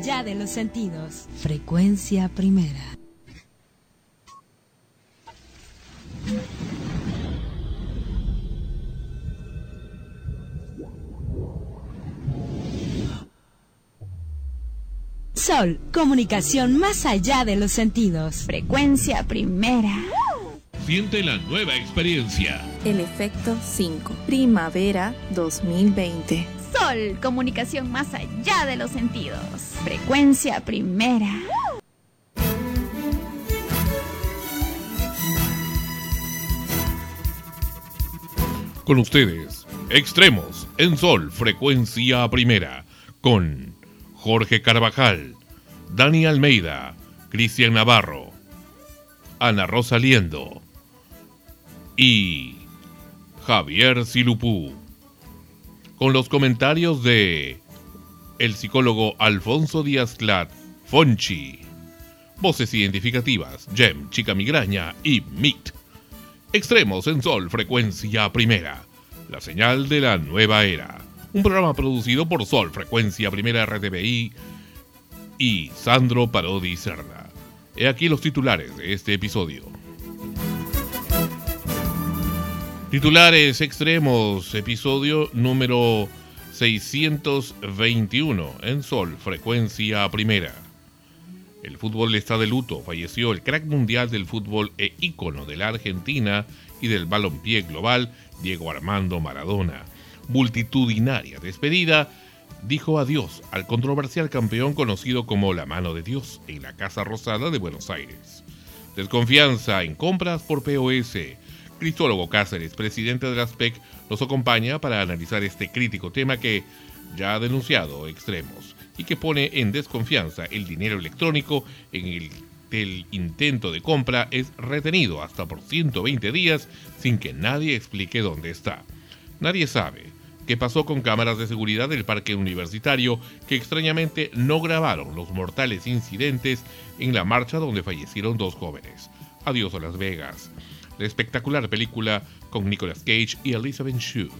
allá de los sentidos. Frecuencia primera. Sol, comunicación más allá de los sentidos. Frecuencia primera. Siente la nueva experiencia. El efecto 5. Primavera 2020. Sol, comunicación más allá de los sentidos. Frecuencia primera. Con ustedes, Extremos en Sol, frecuencia primera, con Jorge Carvajal, Dani Almeida, Cristian Navarro, Ana Rosa Liendo y Javier Silupú con los comentarios de el psicólogo Alfonso Díaz Clat, Fonchi. Voces identificativas, Gem, Chica Migraña y Meet. Extremos en Sol, frecuencia primera. La señal de la nueva era. Un programa producido por Sol, frecuencia primera RTBI y Sandro Parodi Cerda. He aquí los titulares de este episodio. Titulares extremos, episodio número 621 en Sol, frecuencia primera. El fútbol está de luto, falleció el crack mundial del fútbol e ícono de la Argentina y del balompié global, Diego Armando Maradona. Multitudinaria despedida dijo adiós al controversial campeón conocido como la mano de Dios en la Casa Rosada de Buenos Aires. Desconfianza en compras por POS Cristólogo Cáceres, presidente de la SPEC, nos acompaña para analizar este crítico tema que ya ha denunciado extremos y que pone en desconfianza el dinero electrónico en el el intento de compra es retenido hasta por 120 días sin que nadie explique dónde está. Nadie sabe qué pasó con cámaras de seguridad del parque universitario que extrañamente no grabaron los mortales incidentes en la marcha donde fallecieron dos jóvenes. Adiós a Las Vegas espectacular película con Nicolas Cage y Elizabeth Shue,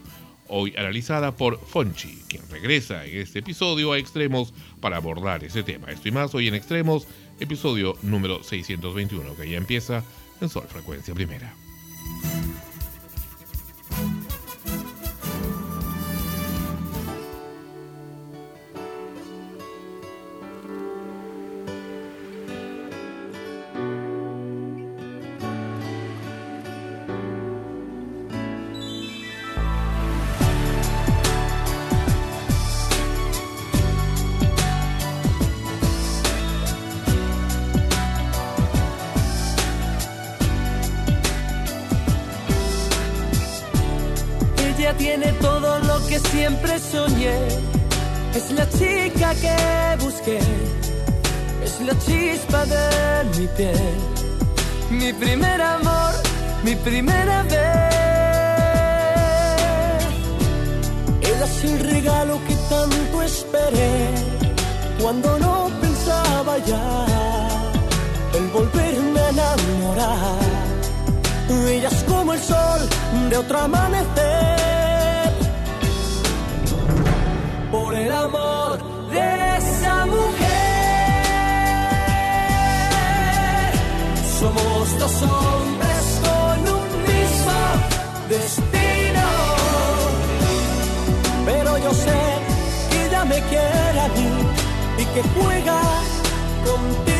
hoy analizada por Fonchi, quien regresa en este episodio a Extremos para abordar ese tema. Esto y más hoy en Extremos, episodio número 621, que ya empieza en Sol Frecuencia Primera. El sol de otro amanecer. Por el amor de esa mujer, somos dos hombres con un mismo destino. Pero yo sé que ella me quiere a mí y que juega contigo.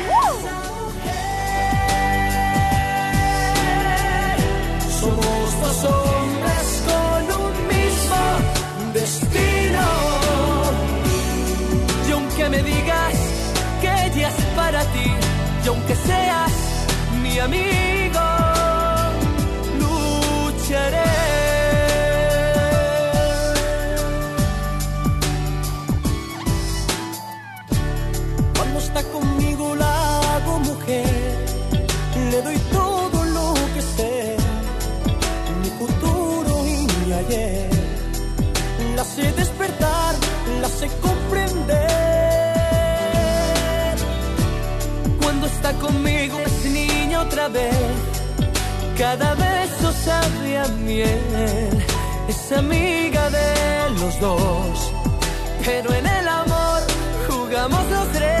Cada beso sabe a miel, es amiga de los dos, pero en el amor jugamos los tres.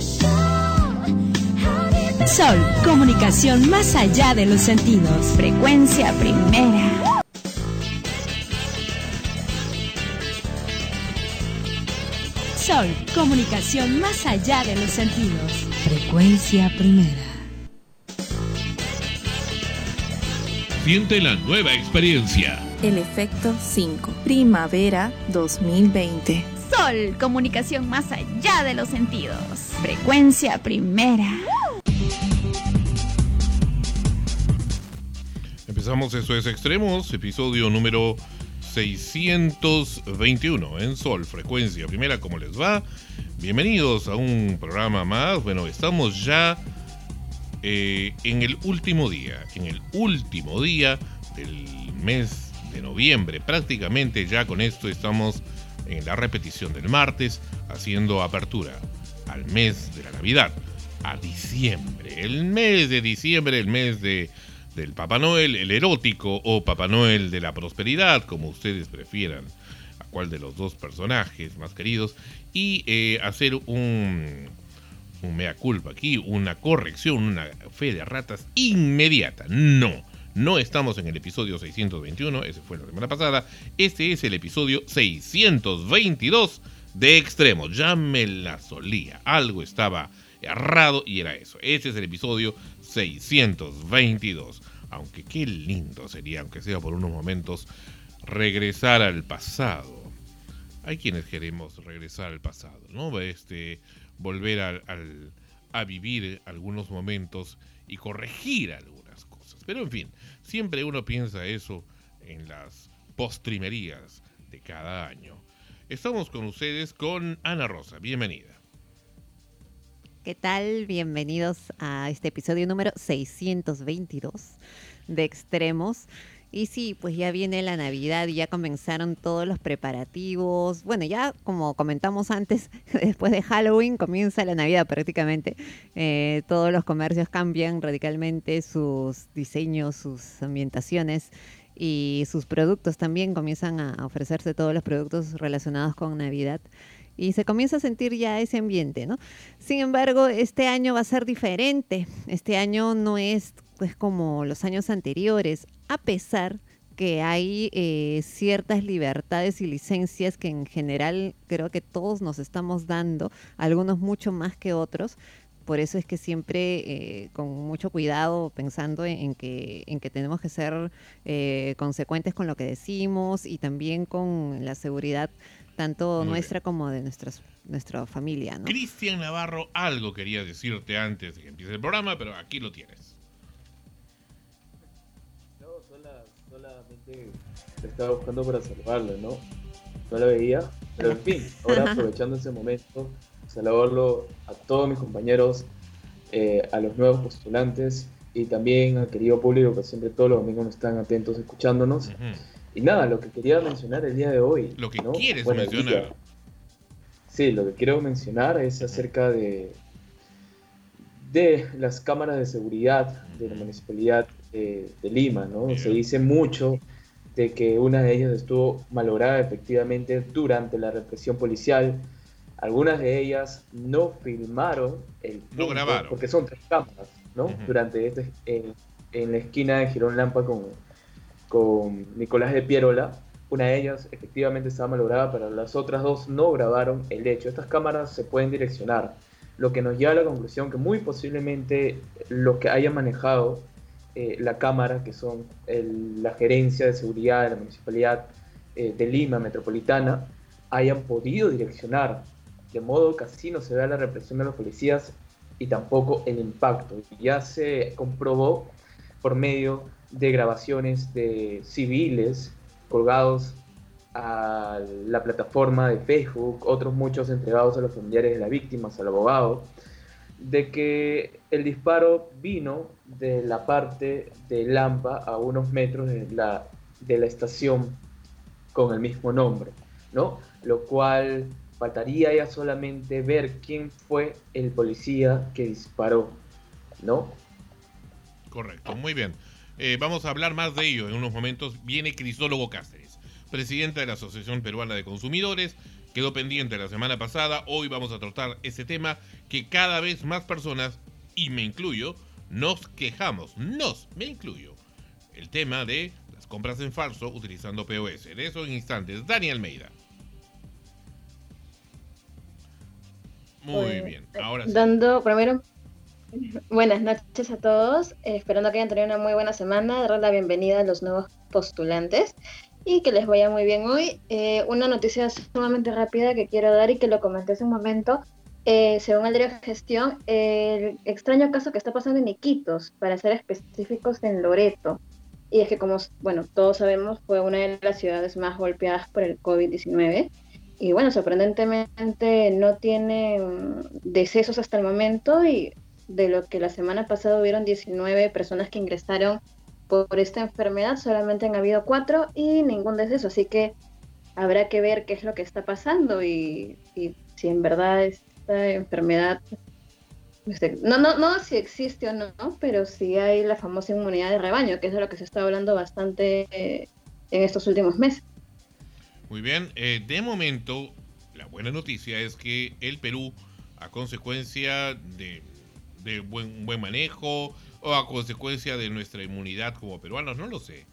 show. How deep Sol, comunicación más allá de los sentidos. Frecuencia primera. Comunicación más allá de los sentidos. Frecuencia primera. Siente la nueva experiencia. El efecto 5. Primavera 2020. Sol, comunicación más allá de los sentidos. Frecuencia primera. Empezamos Eso es Extremos, episodio número 621 en Sol, frecuencia primera, ¿cómo les va? Bienvenidos a un programa más. Bueno, estamos ya eh, en el último día, en el último día del mes de noviembre. Prácticamente ya con esto estamos en la repetición del martes, haciendo apertura al mes de la Navidad. a diciembre. El mes de diciembre, el mes de, del Papá Noel, el erótico o Papá Noel de la prosperidad, como ustedes prefieran, a cuál de los dos personajes más queridos, y eh, hacer un, mea culpa aquí, una corrección, una fe de ratas inmediata. No. No estamos en el episodio 621, ese fue la semana pasada. Este es el episodio 622 de Extremos. Ya me la solía. Algo estaba errado y era eso. Este es el episodio 622. Aunque qué lindo sería, aunque sea por unos momentos, regresar al pasado. Hay quienes queremos regresar al pasado, ¿no? Este, volver al, a vivir algunos momentos y corregir algunas cosas. Pero en fin, siempre uno piensa eso en las postrimerías de cada año. Estamos con ustedes con Ana Rosa. Bienvenida. ¿Qué tal? Bienvenidos a este episodio número 622 de Extremos. Y sí, pues ya viene la Navidad y ya comenzaron todos los preparativos. Bueno, ya como comentamos antes, después de Halloween comienza la Navidad prácticamente. Eh, todos los comercios cambian radicalmente sus diseños, sus ambientaciones y sus productos también comienzan a ofrecerse todos los productos relacionados con Navidad y se comienza a sentir ya ese ambiente, ¿no? Sin embargo, este año va a ser diferente. Este año no es pues como los años anteriores, a pesar que hay eh, ciertas libertades y licencias que en general creo que todos nos estamos dando, algunos mucho más que otros. Por eso es que siempre eh, con mucho cuidado pensando en, que, en que tenemos que ser eh, consecuentes con lo que decimos y también con la seguridad tanto Muy nuestra como de nuestras, nuestra familia. ¿no? Cristian Navarro, algo quería decirte antes de que empiece el programa, pero aquí lo tienes. No, sola, solamente estaba buscando para salvarlo, ¿no? No la veía, pero en fin, ahora aprovechando ese momento, saludarlo a todos mis compañeros, eh, a los nuevos postulantes y también al querido público que siempre todos los domingos están atentos escuchándonos. Ujú. Y nada, lo que quería mencionar el día de hoy. Lo que ¿no? quieres Bueno, mencionar. día- Sí, lo que quiero mencionar es acerca de, de las cámaras de seguridad de la municipalidad eh, de Lima, ¿no? Bien. Se dice mucho de que una de ellas estuvo malograda efectivamente durante la represión policial. Algunas de ellas no filmaron el punto, grabaron. porque son tres cámaras, ¿no? Durante este, en, en la esquina de Girón Lampa con, con Nicolás de Pierola. Una de ellas efectivamente estaba malograda, pero las otras dos no grabaron el hecho. Estas cámaras se pueden direccionar, lo que nos lleva a la conclusión que muy posiblemente los que hayan manejado eh, la cámara, que son la gerencia de seguridad de la municipalidad eh, de Lima Metropolitana, hayan podido direccionar, de modo que así no se vea la represión de los policías y tampoco el impacto. Ya se comprobó por medio de grabaciones de civiles colgados a la plataforma de Facebook, otros muchos entregados a los familiares de las víctimas, al abogado, de que el disparo vino de la parte de Lampa a unos metros de la, de la estación con el mismo nombre, ¿no? Lo cual faltaría ya solamente ver quién fue el policía que disparó, ¿no? Correcto, muy bien. Eh, vamos a hablar más de ello en unos momentos. Viene Cristólogo Cáceres, presidente de la Asociación Peruana de Consumidores. Quedó pendiente la semana pasada. Hoy vamos a tratar ese tema que cada vez más personas, y me incluyo, nos quejamos. Nos, me incluyo. El tema de las compras en falso utilizando POS. De eso en instantes. Dani Almeida. Muy Eh, bien. Ahora sí. Dando primero buenas noches a todos, eh, esperando que hayan tenido una muy buena semana, dar la bienvenida a los nuevos postulantes y que les vaya muy bien hoy. Eh, una noticia sumamente rápida que quiero dar y que lo comenté hace un momento. eh, según el diario Gestión, el extraño caso que está pasando en Iquitos, para ser específicos en Loreto. Y es que, como bueno, todos sabemos, fue una de las ciudades más golpeadas por el COVID-19. Y bueno, sorprendentemente no tiene mm, decesos hasta el momento y de lo que la semana pasada hubieron 19 personas que ingresaron por esta enfermedad, solamente han habido 4 y ningún deceso. Así que habrá que ver qué es lo que está pasando y, si en verdad esta enfermedad no, no, no si existe o no, pero sí hay la famosa inmunidad de rebaño, que es de lo que se está hablando bastante eh, en estos últimos meses. Muy bien, eh, de momento la buena noticia es que el Perú, a consecuencia de, de buen, manejo o a consecuencia de nuestra inmunidad como peruanos, no lo sé,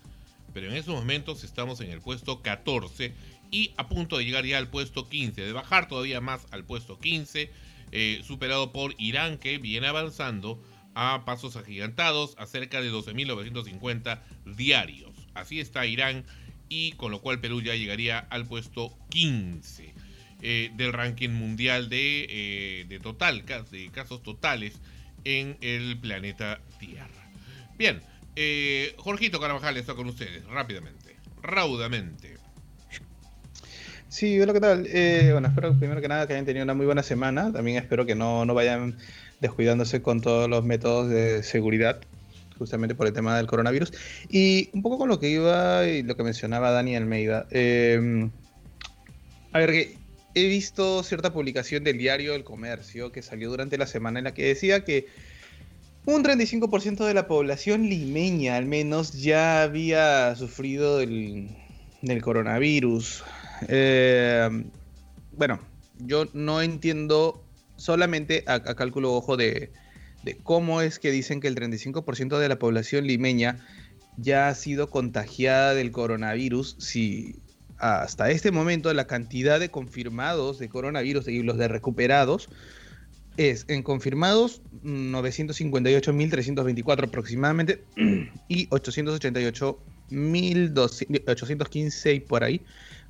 pero en estos momentos estamos en el puesto 14 y a punto de llegar ya al puesto 15, de bajar todavía más al puesto 15, eh, superado por Irán que viene avanzando a pasos agigantados a cerca de 12.950 diarios. Así está Irán y con lo cual Perú ya llegaría al puesto 15 eh, del ranking mundial de, eh, de total, de casos totales en el planeta Tierra. Bien, eh, Jorgito Carvajal está con ustedes, rápidamente, raudamente. Sí, hola, ¿qué tal? Eh, bueno, espero primero que nada que hayan tenido una muy buena semana. También espero que no, no vayan descuidándose con todos los métodos de seguridad, justamente por el tema del coronavirus. Y un poco con lo que iba y lo que mencionaba Dani Almeida. eh, a ver, que he visto cierta publicación del diario El Comercio que salió durante la semana en la que decía que un 35% de la población limeña al menos ya había sufrido del, coronavirus. Eh, bueno, yo no entiendo solamente a, a cálculo ojo de, de cómo es que dicen que el 35% de la población limeña ya ha sido contagiada del coronavirus si hasta este momento la cantidad de confirmados de coronavirus y los de recuperados es en confirmados 958.324 aproximadamente y 888.815 y por ahí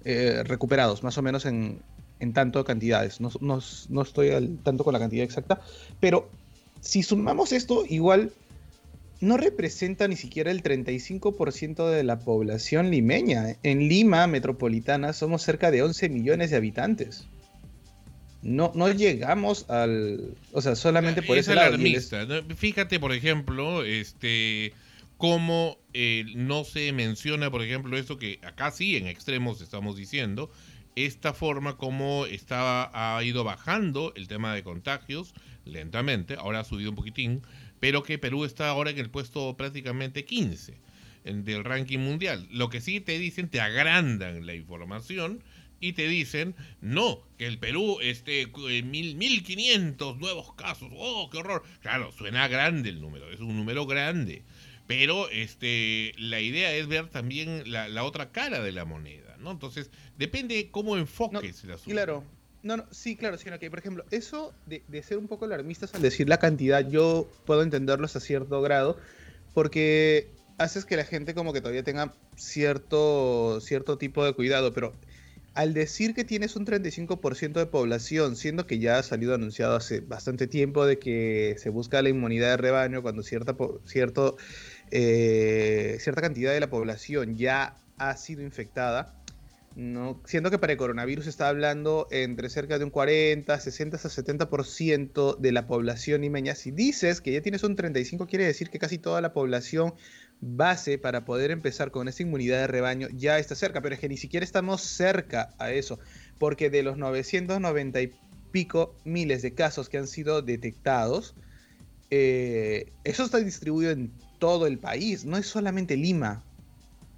eh, recuperados, más o menos en, en tanto cantidades. No, no- no estoy al tanto con la cantidad exacta, pero si sumamos esto, igual no representa ni siquiera el 35% de la población limeña. En Lima metropolitana somos cerca de 11 millones de habitantes. No, no llegamos al... O sea, solamente por es ese lado. alarmista. ¿no? Fíjate, por ejemplo, este cómo eh, no se menciona, por ejemplo, esto que acá sí en extremos estamos diciendo, esta forma como estaba, ha ido bajando el tema de contagios lentamente, ahora ha subido un poquitín, pero que Perú está ahora en el puesto prácticamente 15 en- del ranking mundial. Lo que sí te dicen, te agrandan la información y te dicen, no, que el Perú, este, eh, mil, 1500 nuevos casos, oh, qué horror. Claro, suena grande el número, es un número grande. Pero este, la idea es ver también la, la otra cara de la moneda, ¿no? Entonces, depende cómo enfoques el asunto. Claro. No, no, sí, claro, sí, que por ejemplo, eso de, de ser un poco alarmistas al decir la cantidad, yo puedo entenderlo hasta cierto grado, porque haces que la gente como que todavía tenga cierto, cierto tipo de cuidado, pero al decir que tienes un 35% de población, siendo que ya ha salido anunciado hace bastante tiempo de que se busca la inmunidad de rebaño cuando cierta, cierto, eh, cierta cantidad de la población ya ha sido infectada, no, siendo que para el coronavirus está hablando entre cerca de un 40, 60 hasta 70% de la población limeña. Si dices que ya tienes un 35, quiere decir que casi toda la población base para poder empezar con esa inmunidad de rebaño ya está cerca, pero es que ni siquiera estamos cerca a eso, porque de los 990 y pico miles de casos que han sido detectados, eh, eso está distribuido en todo el país, no es solamente Lima.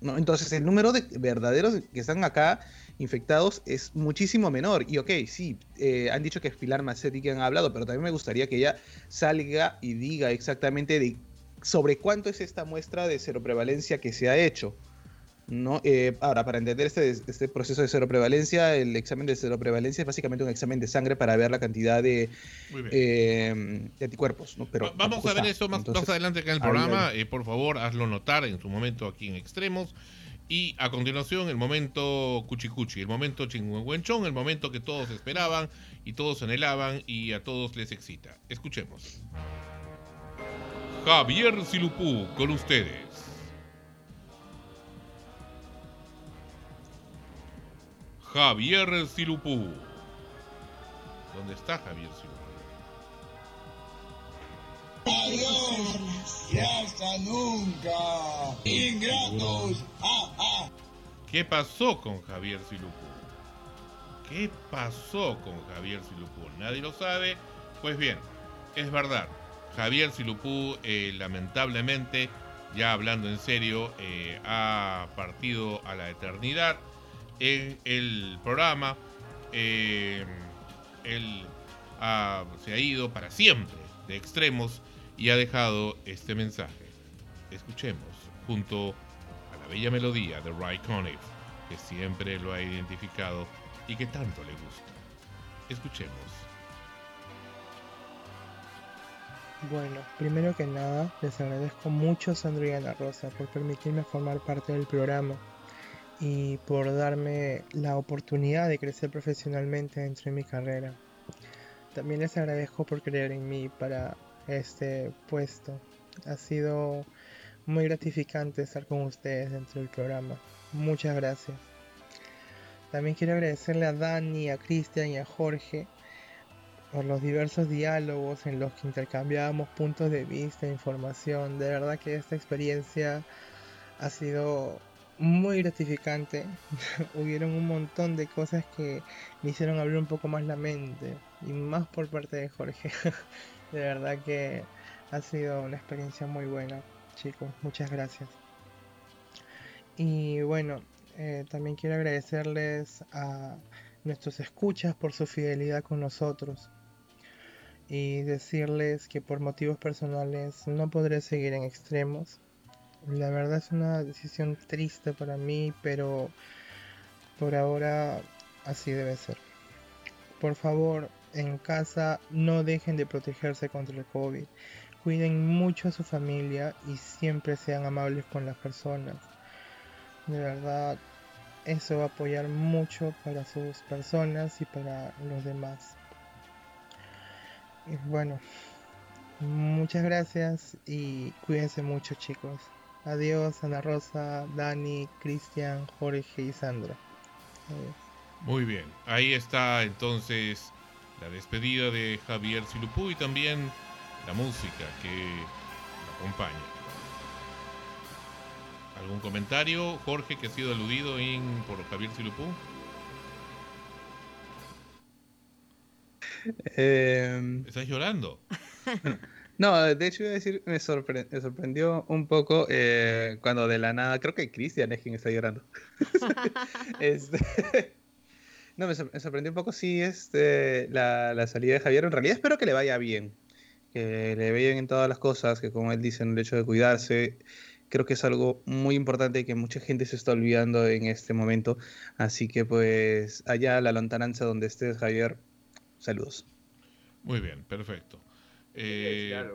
¿No? Entonces el número de verdaderos que están acá infectados es muchísimo menor. Y ok, sí, eh, han dicho que es Pilar Macetti que han hablado, pero también me gustaría que ella salga y diga exactamente de sobre cuánto es esta muestra de seroprevalencia que se ha hecho. ¿No? Eh, ahora, para entender este, este proceso de seroprevalencia, el examen de seroprevalencia es básicamente un examen de sangre para ver la cantidad de, eh, de anticuerpos. ¿no? Pero Va- Vamos a ver está. eso más, Entonces, más adelante acá en el ahí, programa. ahí. Eh, por favor, hazlo notar en su momento aquí en Extremos. Y a continuación, el momento cuchicuchi, el momento chingüengüenchón, el momento que todos esperaban y todos anhelaban y a todos les excita. Escuchemos. Javier Silupú con ustedes. Javier Silupú. ¿Dónde está Javier Silupú? Adiós y hasta nunca. Ingratos. ¿Qué pasó con Javier Silupú? ¿Qué pasó con Javier Silupú? Nadie lo sabe. Pues bien, es verdad. Javier Silupú, eh, lamentablemente, ya hablando en serio, eh, ha partido a la eternidad en el programa. Eh, él se ha ido para siempre de extremos y ha dejado este mensaje. Escuchemos junto a la bella melodía de Ray Conniff, que siempre lo ha identificado y que tanto le gusta. Escuchemos. Bueno, primero que nada, les agradezco mucho y Ana Rosa por permitirme formar parte del programa y por darme la oportunidad de crecer profesionalmente dentro de mi carrera. También les agradezco por creer en mí para este puesto. Ha sido muy gratificante estar con ustedes dentro del programa. Muchas gracias. También quiero agradecerle a Dani, a Cristian y a Jorge por los diversos diálogos en los que intercambiábamos puntos de vista e información. De verdad que esta experiencia ha sido muy gratificante. Hubieron un montón de cosas que me hicieron abrir un poco más la mente y más por parte de Jorge. De verdad que ha sido una experiencia muy buena, chicos. Muchas gracias. Y bueno, eh, también quiero agradecerles a nuestros escuchas por su fidelidad con nosotros y decirles que por motivos personales no podré seguir en extremos. La verdad es una decisión triste para mí, pero por ahora así debe ser. Por favor, en casa no dejen de protegerse contra el COVID. Cuiden mucho a su familia y siempre sean amables con las personas. De verdad, eso va a apoyar mucho para sus personas y para los demás. Y bueno, muchas gracias y cuídense mucho chicos. Adiós Ana Rosa, Dani, Cristian, Jorge y Sandra. Adiós. Muy bien, ahí está entonces la despedida de Javier Silupú y también la música que lo acompaña. ¿Algún comentario, Jorge, que ha sido aludido en, por Javier Silupú? Eh, ¿Estás llorando? no, de hecho iba a decir, me, me sorprendió un poco eh, cuando de la nada, creo que Cristian es quien está llorando. Este, no, me, me sorprendió un poco, sí, este, la, la salida de Javier. En realidad espero que le vaya bien, que le bien en todas las cosas, que como él dice, en el hecho de cuidarse, creo que es algo muy importante que mucha gente se está olvidando en este momento. Así que pues allá la lontananza donde estés, Javier, saludos. Muy bien, perfecto. Eh,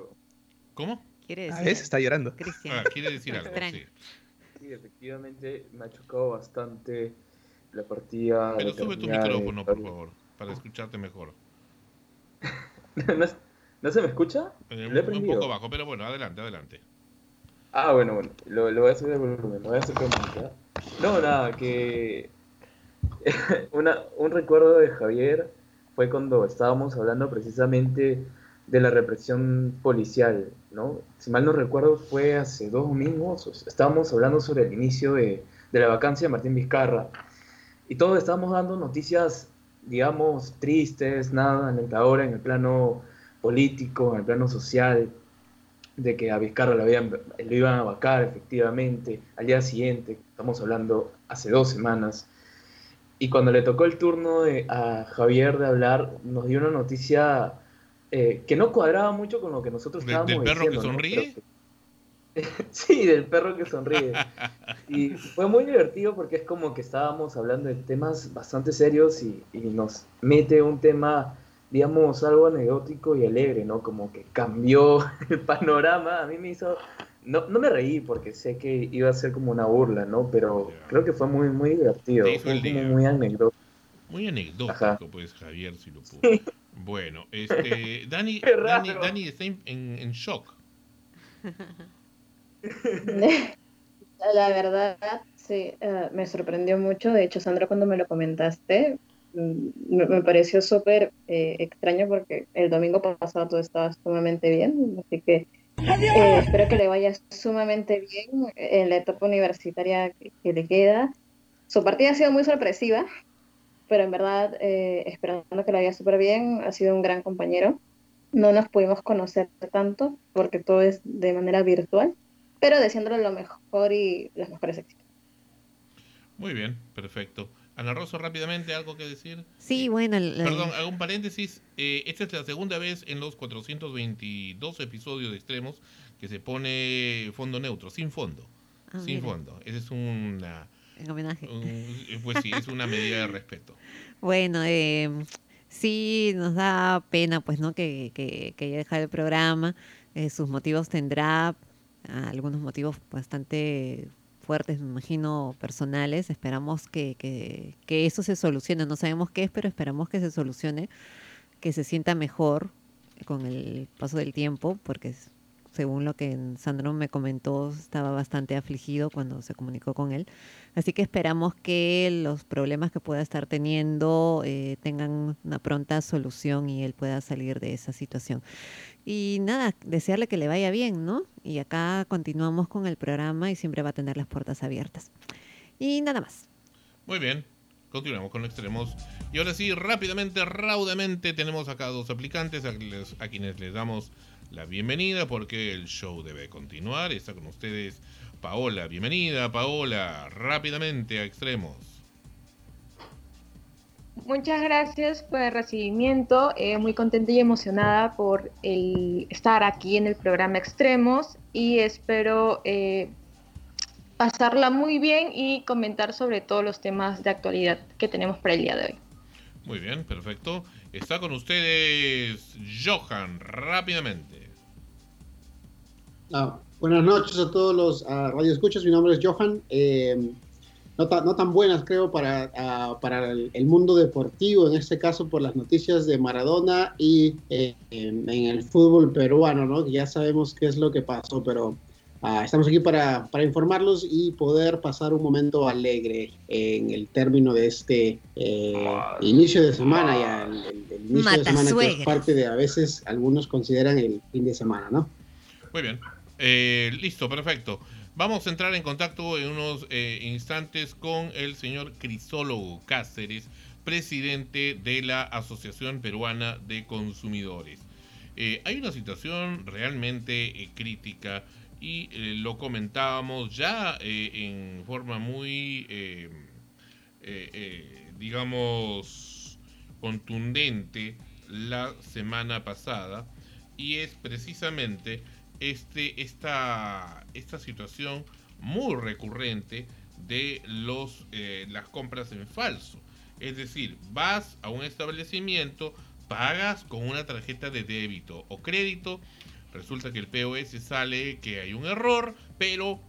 ¿Cómo? Quiere A decir. veces está llorando. Ah, quiere decir algo, sí. Sí, efectivamente me ha chocado bastante la partida. Pero la sube tu de micrófono, por favor, para escucharte mejor. ¿No, es- ¿No se me escucha? Eh, un, un poco bajo, pero bueno, adelante, adelante. Ah, bueno, bueno, lo, lo voy a hacer de volumen, lo voy a hacer con. No, nada, que una, un recuerdo de Javier fue cuando estábamos hablando precisamente de la represión policial, ¿no? Si mal no recuerdo, fue hace dos domingos, o estábamos hablando sobre el inicio de, de la vacancia de Martín Vizcarra, y todos estábamos dando noticias, digamos, tristes, nada alentadoras en el plano político, en el plano social, de que a Vizcarra lo, iban a vacar efectivamente al día siguiente, estamos hablando hace dos semanas, y cuando le tocó el turno a Javier de hablar, nos dio una noticia eh, que no cuadraba mucho con lo que nosotros ¿De- estábamos del perro que diciendo, ¿no? sonríe? Pero que- sí, del perro que sonríe. Y fue muy divertido porque es como que estábamos hablando de temas bastante serios y, y nos mete un tema, digamos, algo anecdótico y alegre, ¿no? Como que cambió el panorama. A mí me hizo... No, no me reí porque sé que iba a ser como una burla, ¿no? Pero creo que fue muy, muy divertido. Fue día. muy anecdótico. Muy anecdótico, Ajá. pues, Javier Silupú. Bueno, este, Dani, Dani. Dani está en, shock. La verdad, sí, eh, me sorprendió mucho. De hecho, Sandra, cuando me lo comentaste, mm, me, me pareció súper eh, extraño porque el domingo pasado todo estaba sumamente bien. Así que eh, espero que le vaya sumamente bien en la etapa universitaria que, que le queda. Su partida ha sido muy sorpresiva, pero en verdad, eh, esperando que le vaya súper bien, ha sido un gran compañero. no nos pudimos conocer tanto porque todo es de manera virtual, pero deseándole lo mejor y los mejores éxitos. Muy bien, perfecto. Ana Rosso, rápidamente, ¿algo que decir? Sí, bueno. el- Perdón, hago un paréntesis. Eh, esta es la segunda vez en los 422 episodios de Extremos que se pone fondo neutro, sin fondo. Ah, sin mira. fondo. Esa es una... En homenaje. un- pues sí, es una medida de respeto. Bueno, eh, sí nos da pena, pues, ¿no? Que, que, que haya dejado el programa. Eh, sus motivos tendrá, algunos motivos bastante fuertes, me imagino, personales. Esperamos que, que, que eso se solucione. No sabemos qué es, pero esperamos que se solucione, que se sienta mejor con el paso del tiempo, porque s- según lo que Sandro me comentó, estaba bastante afligido cuando se comunicó con él. Así que esperamos que los problemas que pueda estar teniendo eh, tengan una pronta solución y él pueda salir de esa situación. Y nada, desearle que le vaya bien, ¿no? Y acá continuamos con el programa y siempre va a tener las puertas abiertas. Y nada más. Muy bien, continuamos con Extremos. Y ahora sí, rápidamente, raudamente, tenemos acá dos aplicantes a, quienes les damos la bienvenida porque el show debe continuar. Está con ustedes Paola. Bienvenida, Paola, rápidamente a Extremos. Muchas gracias por el recibimiento. eh, muy contenta y emocionada por el estar aquí en el programa Extremos y espero eh, pasarla muy bien y comentar sobre todos los temas de actualidad que tenemos para el día de hoy. Muy bien, perfecto. Está con ustedes Johan, rápidamente. Ah, buenas noches a todos los ah, radioescuchas. Mi nombre es Johan. Eh, no, ta- no tan buenas, creo, para, para el, mundo deportivo, en este caso por las noticias de Maradona y eh, en, en el fútbol peruano, ¿no? Ya sabemos qué es lo que pasó, pero ah, estamos aquí para, para informarlos y poder pasar un momento alegre en el término de este eh, inicio de semana, ya el, el- el inicio de semana que es parte de, a veces, algunos consideran el fin de semana, ¿no? Muy bien. Eh, listo, perfecto. Vamos a entrar en contacto en unos eh, instantes con el señor Crisólogo Cáceres, presidente de la Asociación Peruana de Consumidores. Eh, hay una situación realmente eh, crítica y eh, lo comentábamos ya eh, en forma muy, eh, digamos, contundente la semana pasada y es precisamente este, esta, esta situación muy recurrente de los, las compras en falso. Es decir, vas a un establecimiento, pagas con una tarjeta de débito o crédito, resulta que el POS sale que hay un error, pero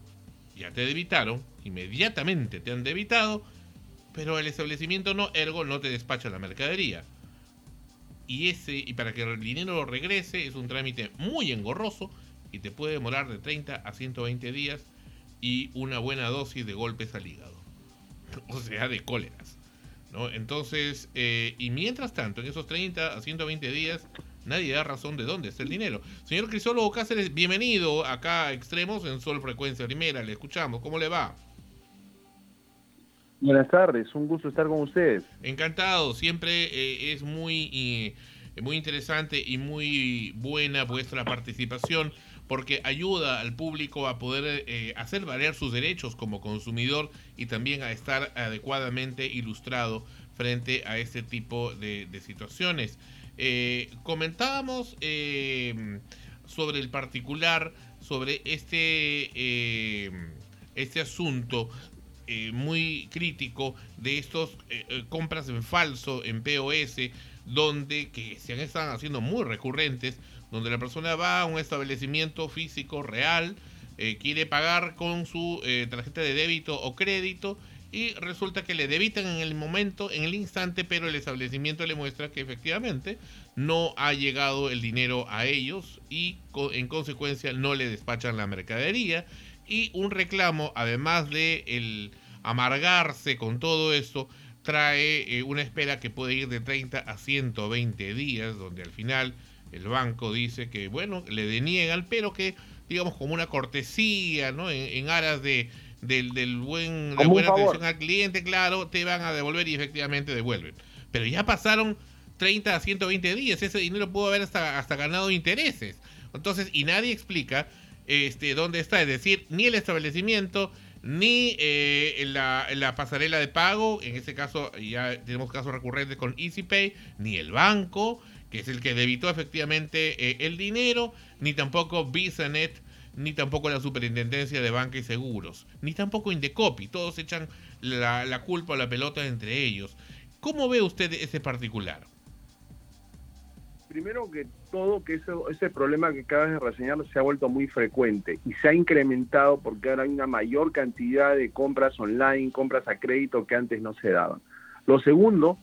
ya te debitaron, inmediatamente te han debitado, pero el establecimiento no, ergo no te despacha la mercadería. Y ese y para que el dinero regrese es un trámite muy engorroso y te puede demorar de 30 a 120 días y una buena dosis de golpes al hígado. O sea, de cóleras. ¿no? Entonces, eh, y mientras tanto, en esos 30 a 120 días, nadie da razón de dónde está el dinero. Señor Crisólogo Cáceres, bienvenido acá a Extremos en Sol Frecuencia Primera. Le escuchamos. ¿Cómo le va? Buenas tardes, un gusto estar con ustedes. Encantado, siempre eh, es muy, eh, muy interesante y muy buena vuestra participación porque ayuda al público a poder eh, hacer valer sus derechos como consumidor y también a estar adecuadamente ilustrado frente a este tipo de, de situaciones. Eh, comentábamos eh, sobre el particular, sobre este, eh, este asunto muy crítico de estos compras en falso en POS, donde que se estado haciendo muy recurrentes, donde la persona va a un establecimiento físico real, quiere pagar con su tarjeta de débito o crédito y resulta que le debitan en el momento, en el instante, pero el establecimiento le muestra que efectivamente no ha llegado el dinero a ellos y en consecuencia no le despachan la mercadería y un reclamo, además de el amargarse con todo esto, trae eh, una espera que puede ir de 30 a 120 días, donde al final el banco dice que, bueno, le deniegan, pero que, digamos, como una cortesía, ¿no? En aras de, del, del buen, un buena atención al cliente, claro, te van a devolver y efectivamente devuelven. Pero ya pasaron 30 a 120 días. Ese dinero pudo haber hasta, hasta ganado intereses. Entonces, y nadie explica este, dónde está. Es decir, ni el establecimiento, ni eh, la, la pasarela de pago. En este caso, ya tenemos casos recurrentes con EasyPay, ni el banco, que es el que debitó efectivamente eh, el dinero, ni tampoco VisaNet, ni tampoco la Superintendencia de Banca y Seguros, ni tampoco Indecopi. Todos echan la, culpa o la pelota entre ellos. ¿Cómo ve usted ese particular? Primero que todo, que eso, ese problema que acabas de reseñar se ha vuelto muy frecuente y se ha incrementado porque ahora hay una mayor cantidad de compras online, compras a crédito que antes no se daban. Lo segundo,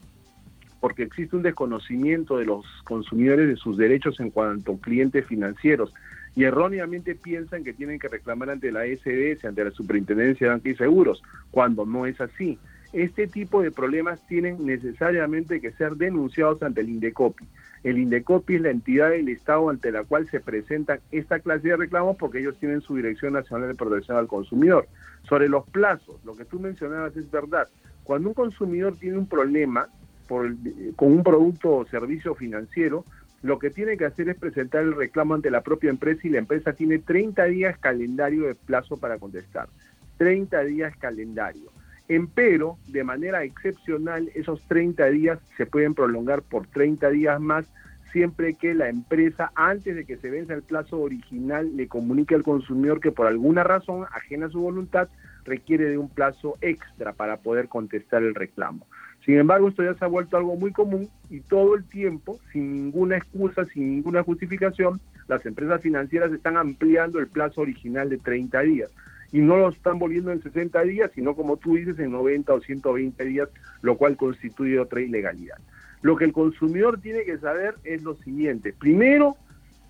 porque existe un desconocimiento de los consumidores de sus derechos en cuanto a clientes financieros y erróneamente piensan que tienen que reclamar ante la SDS, ante la Superintendencia de Banca y Seguros, cuando no es así. Este tipo de problemas tienen necesariamente que ser denunciados ante el INDECOPI. El INDECOPI es la entidad del Estado ante la cual se presentan esta clase de reclamos porque ellos tienen su Dirección Nacional de Protección al Consumidor. Sobre los plazos, lo que tú mencionabas es verdad. Cuando un consumidor tiene un problema por el- con un producto o servicio financiero, lo que tiene que hacer es presentar el reclamo ante la propia empresa y la empresa tiene 30 días calendario de plazo para contestar. 30 días calendario. Empero, de manera excepcional, esos 30 días se pueden prolongar por 30 días más siempre que la empresa, antes de que se venza el plazo original, le comunique al consumidor que por alguna razón, ajena a su voluntad, requiere de un plazo extra para poder contestar el reclamo. Sin embargo, esto ya se ha vuelto algo muy común y todo el tiempo, sin ninguna excusa, sin ninguna justificación, las empresas financieras están ampliando el plazo original de 30 días y no lo están volviendo en 60 días, sino como tú dices, en 90 o 120 días, lo cual constituye otra ilegalidad. Lo que el consumidor tiene que saber es lo siguiente. Primero,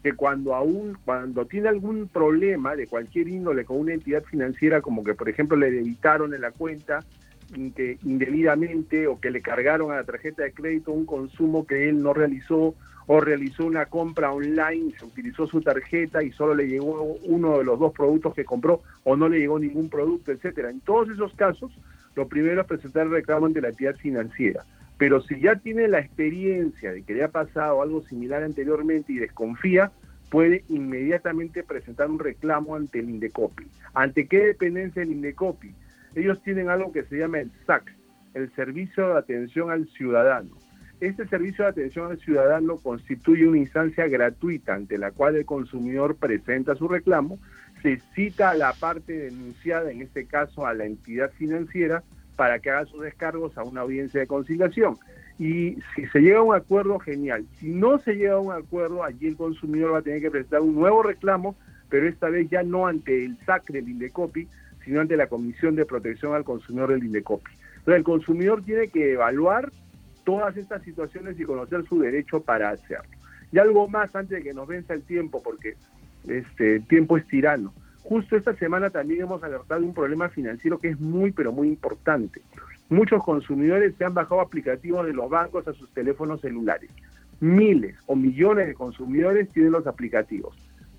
que cuando aún cuando tiene algún problema de cualquier índole con una entidad financiera, como que por ejemplo le debitaron en la cuenta indebidamente o que le cargaron a la tarjeta de crédito un consumo que él no realizó o realizó una compra online, se utilizó su tarjeta y solo le llegó uno de los dos productos que compró o no le llegó ningún producto, etcétera. En todos esos casos, lo primero es presentar el reclamo ante la entidad financiera. Pero si ya tiene la experiencia de que le ha pasado algo similar anteriormente y desconfía, puede inmediatamente presentar un reclamo ante el Indecopi. ¿Ante qué dependencia el Indecopi? Ellos tienen algo que se llama el SAC, el Servicio de Atención al Ciudadano. Este servicio de atención al ciudadano constituye una instancia gratuita ante la cual el consumidor presenta su reclamo, se cita a la parte denunciada, en este caso a la entidad financiera, para que haga sus descargos a una audiencia de conciliación. Y si se llega a un acuerdo, genial. Si no se llega a un acuerdo, allí el consumidor va a tener que presentar un nuevo reclamo, pero esta vez ya no ante el SAC del Indecopi, sino ante la Comisión de Protección al Consumidor del Indecopi. Entonces el consumidor tiene que evaluar todas estas situaciones y conocer su derecho para hacerlo. Y algo más antes de que nos venza el tiempo, porque este el tiempo es tirano. Justo esta semana también hemos alertado de un problema financiero que es muy, pero muy importante. Muchos consumidores se han bajado aplicativos de los bancos a sus teléfonos celulares. Miles o millones de consumidores tienen los aplicativos.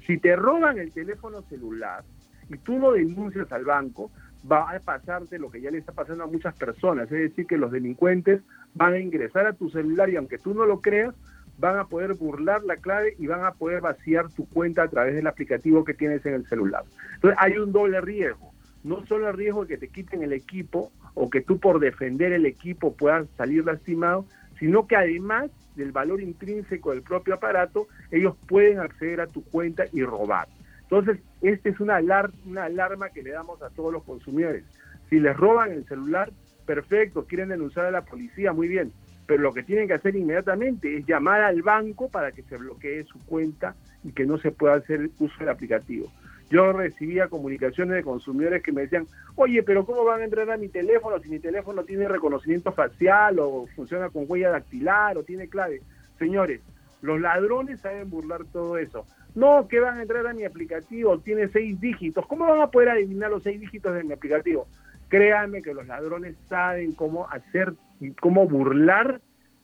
Si te roban el teléfono celular y tú no denuncias al banco, va a pasarte lo que ya le está pasando a muchas personas, es decir, que los delincuentes van a ingresar a tu celular y aunque tú no lo creas, van a poder burlar la clave y van a poder vaciar tu cuenta a través del aplicativo que tienes en el celular. Entonces hay un doble riesgo, no solo el riesgo de que te quiten el equipo o que tú por defender el equipo puedas salir lastimado, sino que además del valor intrínseco del propio aparato, ellos pueden acceder a tu cuenta y robar. Entonces, esta es una, alar- una alarma que le damos a todos los consumidores. Si les roban el celular, perfecto, quieren denunciar a la policía, muy bien, pero lo que tienen que hacer inmediatamente es llamar al banco para que se bloquee su cuenta y que no se pueda hacer uso del aplicativo. Yo recibía comunicaciones de consumidores que me decían, oye, pero ¿cómo van a entrar a mi teléfono si mi teléfono tiene reconocimiento facial o funciona con huella dactilar o tiene clave? Señores, los ladrones saben burlar todo eso. No, que van a entrar a mi aplicativo, tiene seis dígitos. ¿Cómo van a poder adivinar los seis dígitos de mi aplicativo? Créanme que los ladrones saben cómo hacer y cómo burlar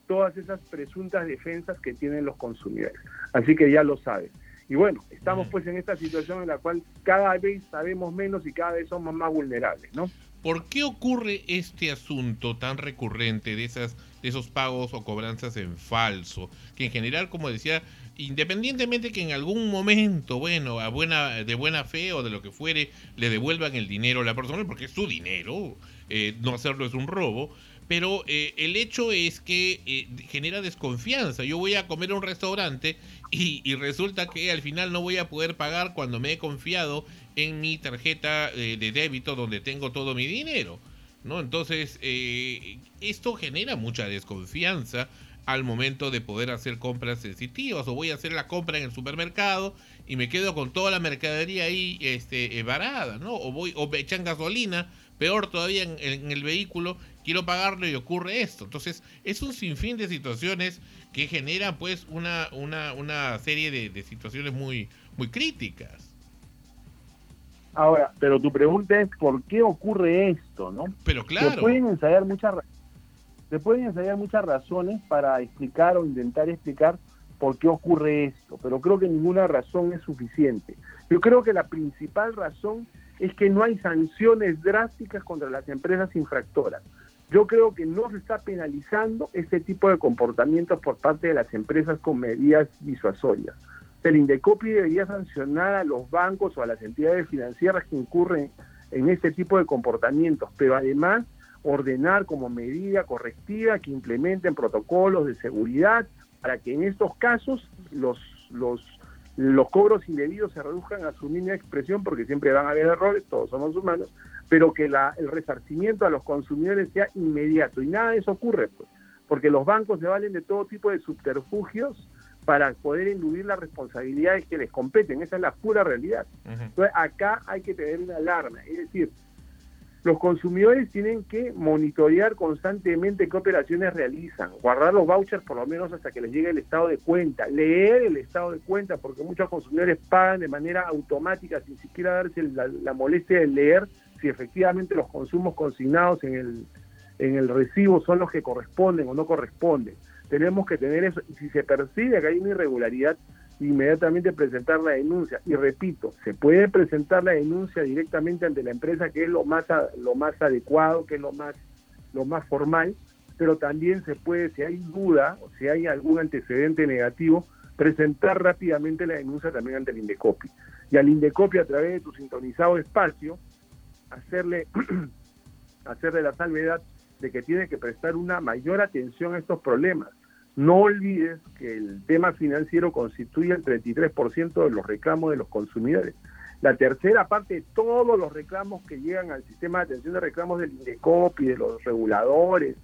todas esas presuntas defensas que tienen los consumidores. Así que ya lo saben. Y bueno, estamos pues en esta situación en la cual cada vez sabemos menos y cada vez somos más vulnerables, ¿no? ¿Por qué ocurre este asunto tan recurrente de, esas, de esos pagos o cobranzas en falso? Que en general, como decía, independientemente que en algún momento, bueno, a buena, de buena fe o de lo que fuere, le devuelvan el dinero a la persona, porque es su dinero, eh, no hacerlo es un robo, pero eh, el hecho es que eh, genera desconfianza. Yo voy a comer a un restaurante y, y resulta que al final no voy a poder pagar cuando me he confiado en mi tarjeta eh, de débito donde tengo todo mi dinero. ¿no? Entonces, eh, esto genera mucha desconfianza al momento de poder hacer compras sensitivas o voy a hacer la compra en el supermercado y me quedo con toda la mercadería ahí este, varada, ¿no? O voy o me echan gasolina, peor todavía en, en el vehículo, quiero pagarlo y ocurre esto. Entonces, es un sinfín de situaciones que generan pues una, una, una serie de, de situaciones muy, muy críticas. Ahora, pero tu pregunta es ¿por qué ocurre esto, no? Pero claro. Se pueden ensayar muchas se pueden ensayar muchas razones para explicar o intentar explicar por qué ocurre esto, pero creo que ninguna razón es suficiente. Yo creo que la principal razón es que no hay sanciones drásticas contra las empresas infractoras. Yo creo que no se está penalizando este tipo de comportamientos por parte de las empresas con medidas disuasorias. El Indecopi debería sancionar a los bancos o a las entidades financieras que incurren en este tipo de comportamientos, pero además ordenar como medida correctiva que implementen protocolos de seguridad para que en estos casos los, los, los cobros indebidos se reduzcan a su mínima expresión, porque siempre van a haber errores, todos somos humanos, pero que la, el resarcimiento a los consumidores sea inmediato. Y nada de eso ocurre, pues, porque los bancos se valen de todo tipo de subterfugios para poder eludir las responsabilidades que les competen. Esa es la pura realidad. Entonces, acá hay que tener una alarma. Es decir, los consumidores tienen que monitorear constantemente qué operaciones realizan, guardar los vouchers por lo menos hasta que les llegue el estado de cuenta, leer el estado de cuenta, porque muchos consumidores pagan de manera automática sin siquiera darse la, la molestia de leer si efectivamente los consumos consignados en el, en el recibo son los que corresponden o no corresponden. Tenemos que tener eso. Y si se percibe que hay una irregularidad, inmediatamente presentar la denuncia. Y repito, se puede presentar la denuncia directamente ante la empresa, que es lo más, lo más adecuado, que es lo más, lo más formal, pero también se puede, si hay duda o si hay algún antecedente negativo, presentar rápidamente la denuncia también ante el Indecopi. Y al Indecopi, a través de tu sintonizado espacio, hacerle, hacerle la salvedad de que tiene que prestar una mayor atención a estos problemas. No olvides que el tema financiero constituye el 33% de los reclamos de los consumidores. La tercera parte de todos los reclamos que llegan al sistema de atención de reclamos del INDECOPI, de los reguladores,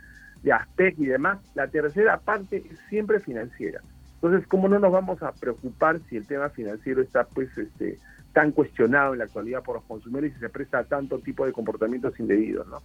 de ASPEC y demás, la tercera parte es siempre financiera. Entonces, ¿cómo no nos vamos a preocupar si el tema financiero está pues este tan cuestionado en la actualidad por los consumidores y se presta a tanto tipo de comportamientos indebidos, ¿no?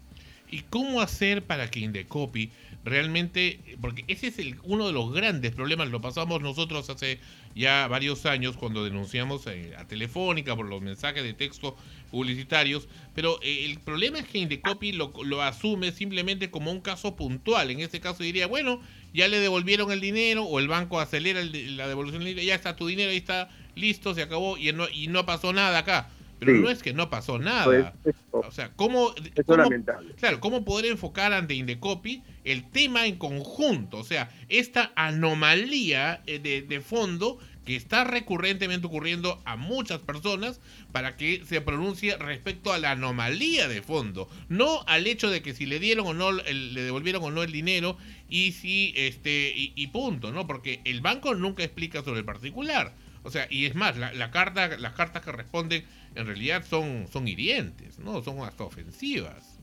¿Y cómo hacer para que Indecopi realmente, porque ese es el, uno de los grandes problemas, lo pasamos nosotros hace ya varios años cuando denunciamos eh, a Telefónica por los mensajes de texto publicitarios, pero eh, el problema es que Indecopi lo, lo asume simplemente como un caso puntual. En este caso diría, bueno, ya le devolvieron el dinero o el banco acelera el- la devolución ya está tu dinero, ahí está listo, se acabó y no, y no pasó nada acá. Pero Sí. no es que no pasó nada. Pues, o sea, ¿cómo, es cómo- lamentable. Claro, ¿cómo poder enfocar ante Indecopi el tema en conjunto? O sea, esta anomalía eh, de, de fondo que está recurrentemente ocurriendo a muchas personas para que se pronuncie respecto a la anomalía de fondo, no al hecho de que si le dieron o no, le devolvieron o no el dinero y si, este, y, y punto, ¿no? Porque el banco nunca explica sobre el particular. O sea, y es más, la, la carta, las cartas que responden en realidad son, son hirientes, ¿no? Son hasta ofensivas.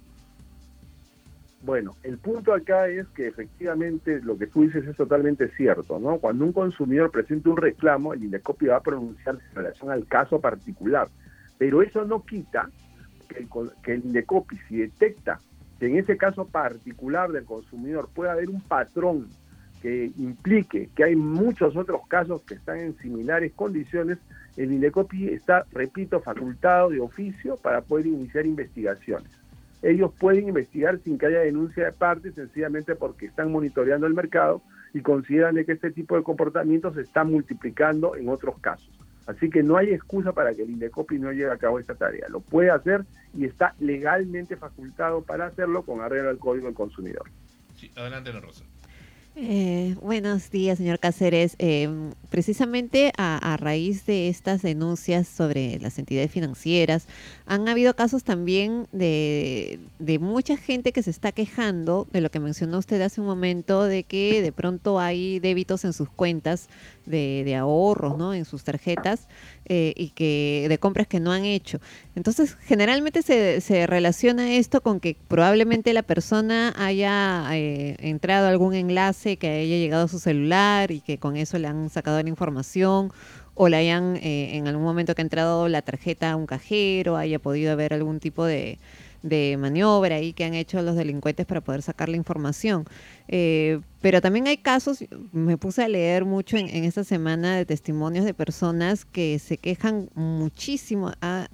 Bueno, el punto acá es que efectivamente lo que tú dices es totalmente cierto, ¿no? Cuando un consumidor presenta un reclamo, el INDECOPI va a pronunciarse en relación al caso particular, pero eso no quita que el, que el INDECOPI, si detecta que en ese caso particular del consumidor puede haber un patrón que implique que hay muchos otros casos que están en similares condiciones, el INDECOPI está, repito, facultado de oficio para poder iniciar investigaciones ellos pueden investigar sin que haya denuncia de parte, sencillamente porque están monitoreando el mercado y consideran de que este tipo de comportamientos se está multiplicando en otros casos. Así que no hay excusa para que el Indecopi no lleve a cabo esta tarea. Lo puede hacer y está legalmente facultado para hacerlo con arreglo al Código del Consumidor. Sí, adelante, Rosa. Eh, buenos días, señor Cáceres. Eh, precisamente a, a raíz de estas denuncias sobre las entidades financieras, han habido casos también de, de mucha gente que se está quejando de lo que mencionó usted hace un momento, de que de pronto hay débitos en sus cuentas de, de ahorros, ¿no? En sus tarjetas eh, y que de compras que no han hecho. Entonces, generalmente se, se relaciona esto con que probablemente la persona haya eh, entrado a algún enlace que haya llegado a su celular y que con eso le han sacado la información o le hayan eh, en algún momento que ha entrado la tarjeta a un cajero, haya podido haber algún tipo de, de maniobra ahí que han hecho los delincuentes para poder sacar la información. Eh, pero también hay casos, me puse a leer mucho en, en esta semana de testimonios de personas que se quejan muchísimo,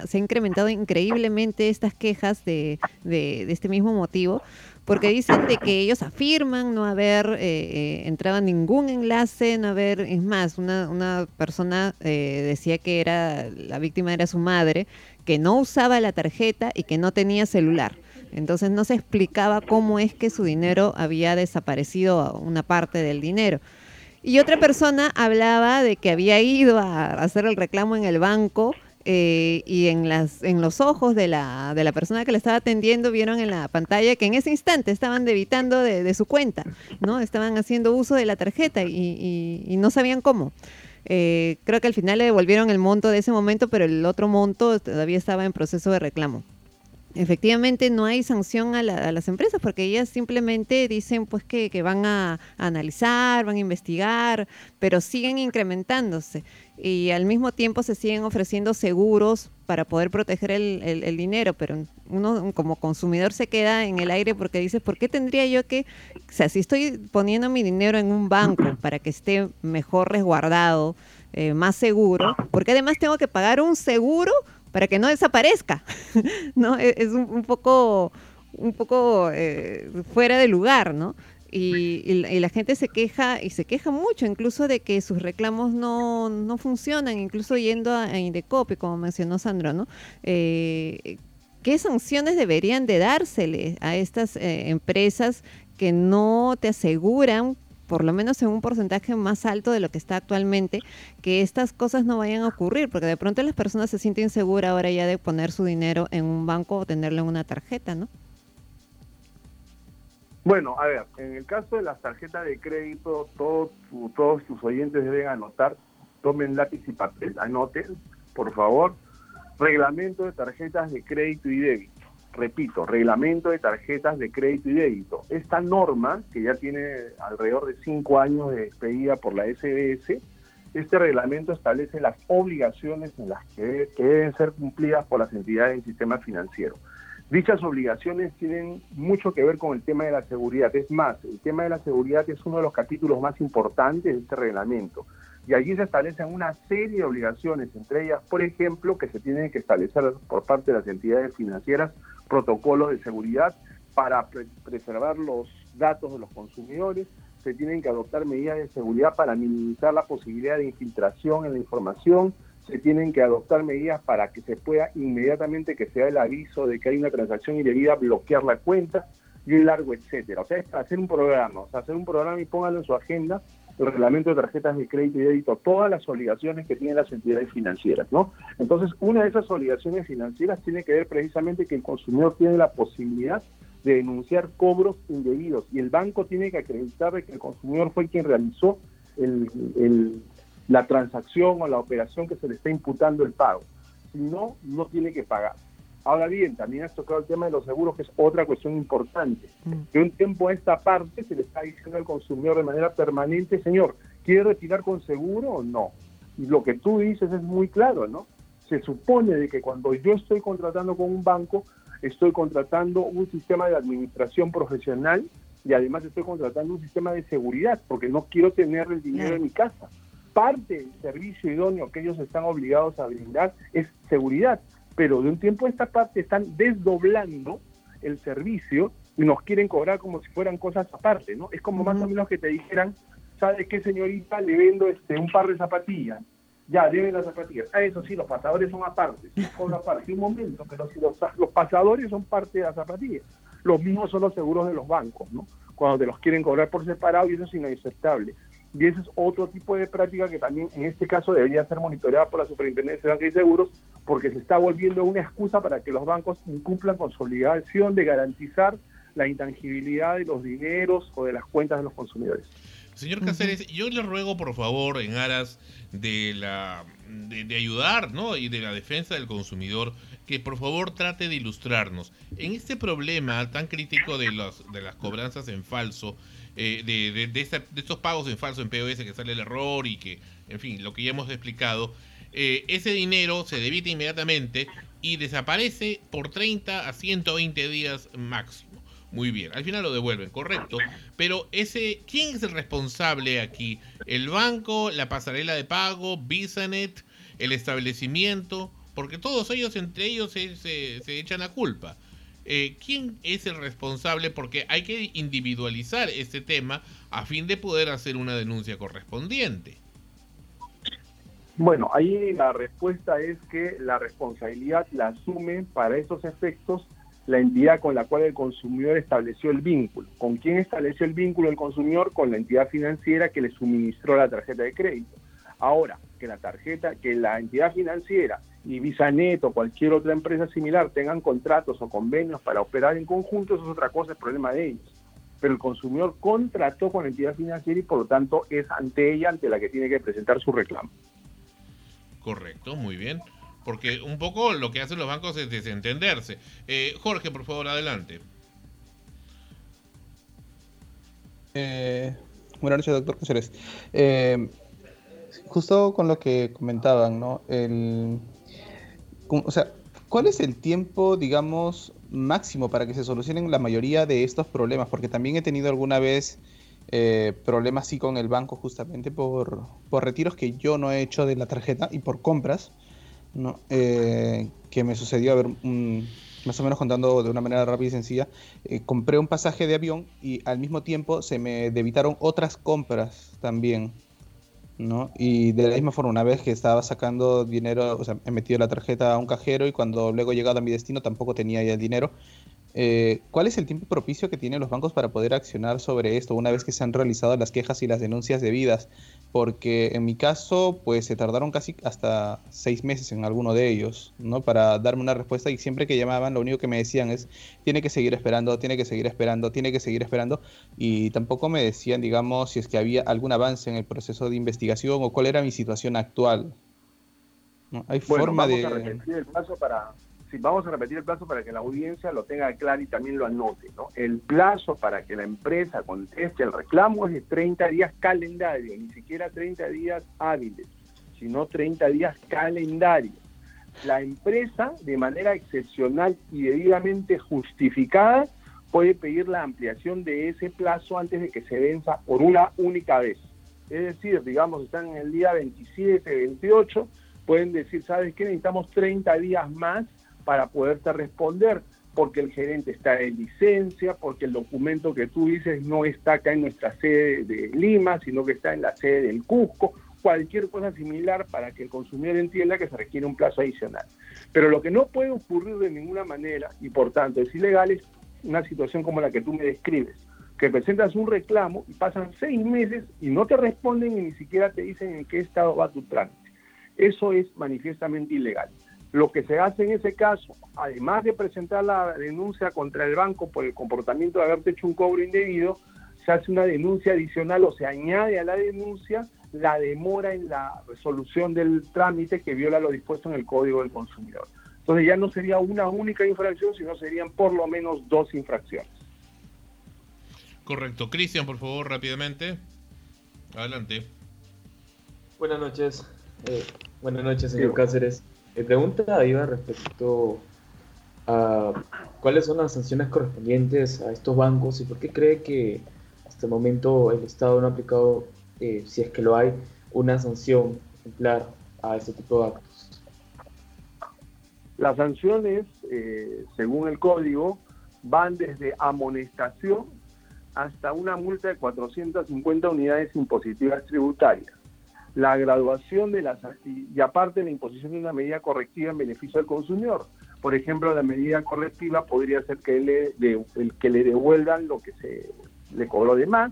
se ha incrementado increíblemente estas quejas de, de- de este mismo motivo, porque dicen de que ellos afirman no haber eh, eh, entrado a ningún enlace, no haber, es más, una, una persona eh, decía que era, la víctima era su madre, que no usaba la tarjeta y que no tenía celular. Entonces no se explicaba cómo es que su dinero había desaparecido, una parte del dinero. Y otra persona hablaba de que había ido a hacer el reclamo en el banco eh, y en, los ojos de la, persona que le estaba atendiendo vieron en la pantalla que en ese instante estaban debitando de, su cuenta, ¿no? Estaban haciendo uso de la tarjeta y, no sabían cómo. Eh, creo que al final le devolvieron el monto de ese momento, pero el otro monto todavía estaba en proceso de reclamo. Efectivamente no hay sanción a, la- a las empresas porque ellas simplemente dicen pues que, van a analizar, van a investigar, pero siguen incrementándose y al mismo tiempo se siguen ofreciendo seguros para poder proteger el, el- el dinero, pero uno como consumidor se queda en el aire porque dice, ¿por qué tendría yo que, o sea, si estoy poniendo mi dinero en un banco para que esté mejor resguardado, eh, más seguro, porque además tengo que pagar un seguro para que no desaparezca? ¿no? E- Es un, un poco, un poco eh, fuera de lugar, ¿no? Y, y y la gente se queja, y se queja mucho, incluso de que sus reclamos no, no funcionan, incluso yendo a, a Indecopi, como mencionó Sandro, ¿no? Eh, ¿Qué sanciones deberían de dársele a estas eh, empresas que no te aseguran, por lo menos en un porcentaje más alto de lo que está actualmente, que estas cosas no vayan a ocurrir? Porque de pronto las personas se sienten seguras ahora ya de poner su dinero en un banco o tenerlo en una tarjeta, ¿no? Bueno, a ver, en el caso de las tarjetas de crédito, todos, todos tus oyentes deben anotar, tomen lápiz y papel, anoten, por favor, reglamento de tarjetas de crédito y débito. Repito, reglamento de tarjetas de crédito y débito. Esta norma, que ya tiene alrededor de cinco años de expedida por la SBS, este reglamento establece las obligaciones en las que deben ser cumplidas por las entidades del sistema financiero. Dichas obligaciones tienen mucho que ver con el tema de la seguridad. Es más, el tema de la seguridad es uno de los capítulos más importantes de este reglamento. Y allí se establecen una serie de obligaciones, entre ellas, por ejemplo, que se tienen que establecer por parte de las entidades financieras protocolos de seguridad para pre- preservar los datos de los consumidores, se tienen que adoptar medidas de seguridad para minimizar la posibilidad de infiltración en la información, se tienen que adoptar medidas para que se pueda inmediatamente que sea el aviso de que hay una transacción indebida bloquear la cuenta y un largo etcétera. O sea, es hacer un programa, o sea, hacer un programa y póngalo en su agenda el reglamento de tarjetas de crédito y débito, todas las obligaciones que tienen las entidades financieras, ¿no? Entonces, una de esas obligaciones financieras tiene que ver precisamente que el consumidor tiene la posibilidad de denunciar cobros indebidos y el banco tiene que acreditar que el consumidor fue quien realizó el- la transacción o la operación que se le está imputando el pago. Si no, no tiene que pagar. Ahora bien, también has tocado el tema de los seguros, que es otra cuestión importante. De un tiempo a esta parte se le está diciendo al consumidor de manera permanente, señor, ¿quiere retirar con seguro o no? Y lo que tú dices es muy claro, ¿no? Se supone de que cuando yo estoy contratando con un banco, estoy contratando un sistema de administración profesional y además estoy contratando un sistema de seguridad, porque no quiero tener el dinero en mi casa. Parte del servicio idóneo que ellos están obligados a brindar es seguridad, pero de un tiempo a esta parte están desdoblando el servicio y nos quieren cobrar como si fueran cosas aparte, ¿no? Es como más o menos que te dijeran, ¿sabe qué, señorita? Le vendo este un par de zapatillas. ya deben las zapatillas. Ah, eso sí, los pasadores son aparte, son aparte, un momento, pero si los, los pasadores son parte de las zapatillas. Los mismos son los seguros de los bancos, ¿no? Cuando te los quieren cobrar por separado y eso es inaceptable. Y ese es otro tipo de práctica que también en este caso debería ser monitoreada por la Superintendencia de Banca y Seguros, porque se está volviendo una excusa para que los bancos incumplan con su obligación de garantizar la intangibilidad de los dineros o de las cuentas de los consumidores. Señor Cáceres, yo le ruego por favor, en aras de la de, de ayudar, ¿no? y de la defensa del consumidor, que por favor trate de ilustrarnos en este problema tan crítico de los de las cobranzas en falso, eh, de, de, de esta- de estos pagos en falso en POS que sale el error y que, en fin, lo que ya hemos explicado, eh, ese dinero se debita inmediatamente y desaparece por 30 a 120 días máximo. Muy bien, al final lo devuelven, correcto. Pero ese, ¿quién es el responsable aquí? ¿El banco, la pasarela de pago, Visanet, el establecimiento? Porque todos ellos, entre ellos, se, se- se echan la culpa. Eh, ¿Quién es el responsable? Porque hay que individualizar este tema a fin de poder hacer una denuncia correspondiente. Bueno, ahí la respuesta es que la responsabilidad la asume para esos efectos la entidad con la cual el consumidor estableció el vínculo. ¿Con quién estableció el vínculo el consumidor? Con la entidad financiera que le suministró la tarjeta de crédito. Ahora, que la tarjeta, que la entidad financiera y Visanet o cualquier otra empresa similar tengan contratos o convenios para operar en conjunto, eso es otra cosa, es problema de ellos. Pero el consumidor contrató con la entidad financiera y por lo tanto es ante ella ante la que tiene que presentar su reclamo. Correcto, muy bien. Porque un poco lo que hacen los bancos es desentenderse. Eh, Jorge, por favor, adelante. Eh, buenas noches, doctor Cáceres. Eh, justo con lo que comentaban, ¿no? El, o sea, ¿cuál es el tiempo, digamos, máximo para que se solucionen la mayoría de estos problemas? Porque también he tenido alguna vez eh, problemas así con el banco justamente por, por retiros que yo no he hecho de la tarjeta y por compras, ¿no? Eh, que me sucedió, a ver, más o menos contando de una manera rápida y sencilla, eh, compré un pasaje de avión y al mismo tiempo se me debitaron otras compras también, ¿no? Y de la misma forma, una vez que estaba sacando dinero, o sea, he metido la tarjeta a un cajero y cuando luego he llegado a mi destino tampoco tenía ya el dinero. Eh, ¿Cuál es el tiempo propicio que tienen los bancos para poder accionar sobre esto una vez que se han realizado las quejas y las denuncias debidas? Porque en mi caso, pues se tardaron casi hasta seis meses en alguno de ellos, ¿no? Para darme una respuesta y siempre que llamaban lo único que me decían es, tiene que seguir esperando, tiene que seguir esperando, tiene que seguir esperando y tampoco me decían, digamos, si es que había algún avance en el proceso de investigación o cuál era mi situación actual. ¿no? Hay Bueno, forma vamos de... a el para sí, vamos a repetir el plazo para que la audiencia lo tenga claro y también lo anote, ¿no? El plazo para que la empresa conteste el reclamo es de 30 días calendario, ni siquiera 30 días hábiles, sino 30 días calendario. La empresa, de manera excepcional y debidamente justificada, puede pedir la ampliación de ese plazo antes de que se venza por una única vez. Es decir, digamos, están en el día 27, 28, pueden decir, ¿sabes qué? Necesitamos 30 días más para poderte responder, porque el gerente está en licencia, porque el documento que tú dices no está acá en nuestra sede de Lima, sino que está en la sede del Cusco, cualquier cosa similar para que el consumidor entienda que se requiere un plazo adicional. Pero lo que no puede ocurrir de ninguna manera, y por tanto es ilegal, es una situación como la que tú me describes, que presentas un reclamo y pasan seis meses y no te responden y ni siquiera te dicen en qué estado va tu trámite. Eso es manifiestamente ilegal. Lo que se hace en ese caso, además de presentar la denuncia contra el banco por el comportamiento de haberte hecho un cobro indebido, se hace una denuncia adicional o se añade a la denuncia la demora en la resolución del trámite que viola lo dispuesto en el Código del Consumidor. Entonces ya no sería una única infracción, sino serían por lo menos dos infracciones. Correcto. Cristian, por favor, rápidamente. Adelante. Buenas noches. Eh, buenas noches, señor Cáceres. Mi pregunta iba respecto a cuáles son las sanciones correspondientes a estos bancos y por qué cree que hasta el momento el Estado no ha aplicado, eh, si es que lo hay, una sanción ejemplar a este tipo de actos. Las sanciones, eh, según el código, van desde amonestación hasta una multa de 450 unidades impositivas tributarias. La graduación de las y aparte la imposición de una medida correctiva en beneficio del consumidor. Por ejemplo, la medida correctiva podría ser que le, de- el que le devuelvan lo que se le cobró de más,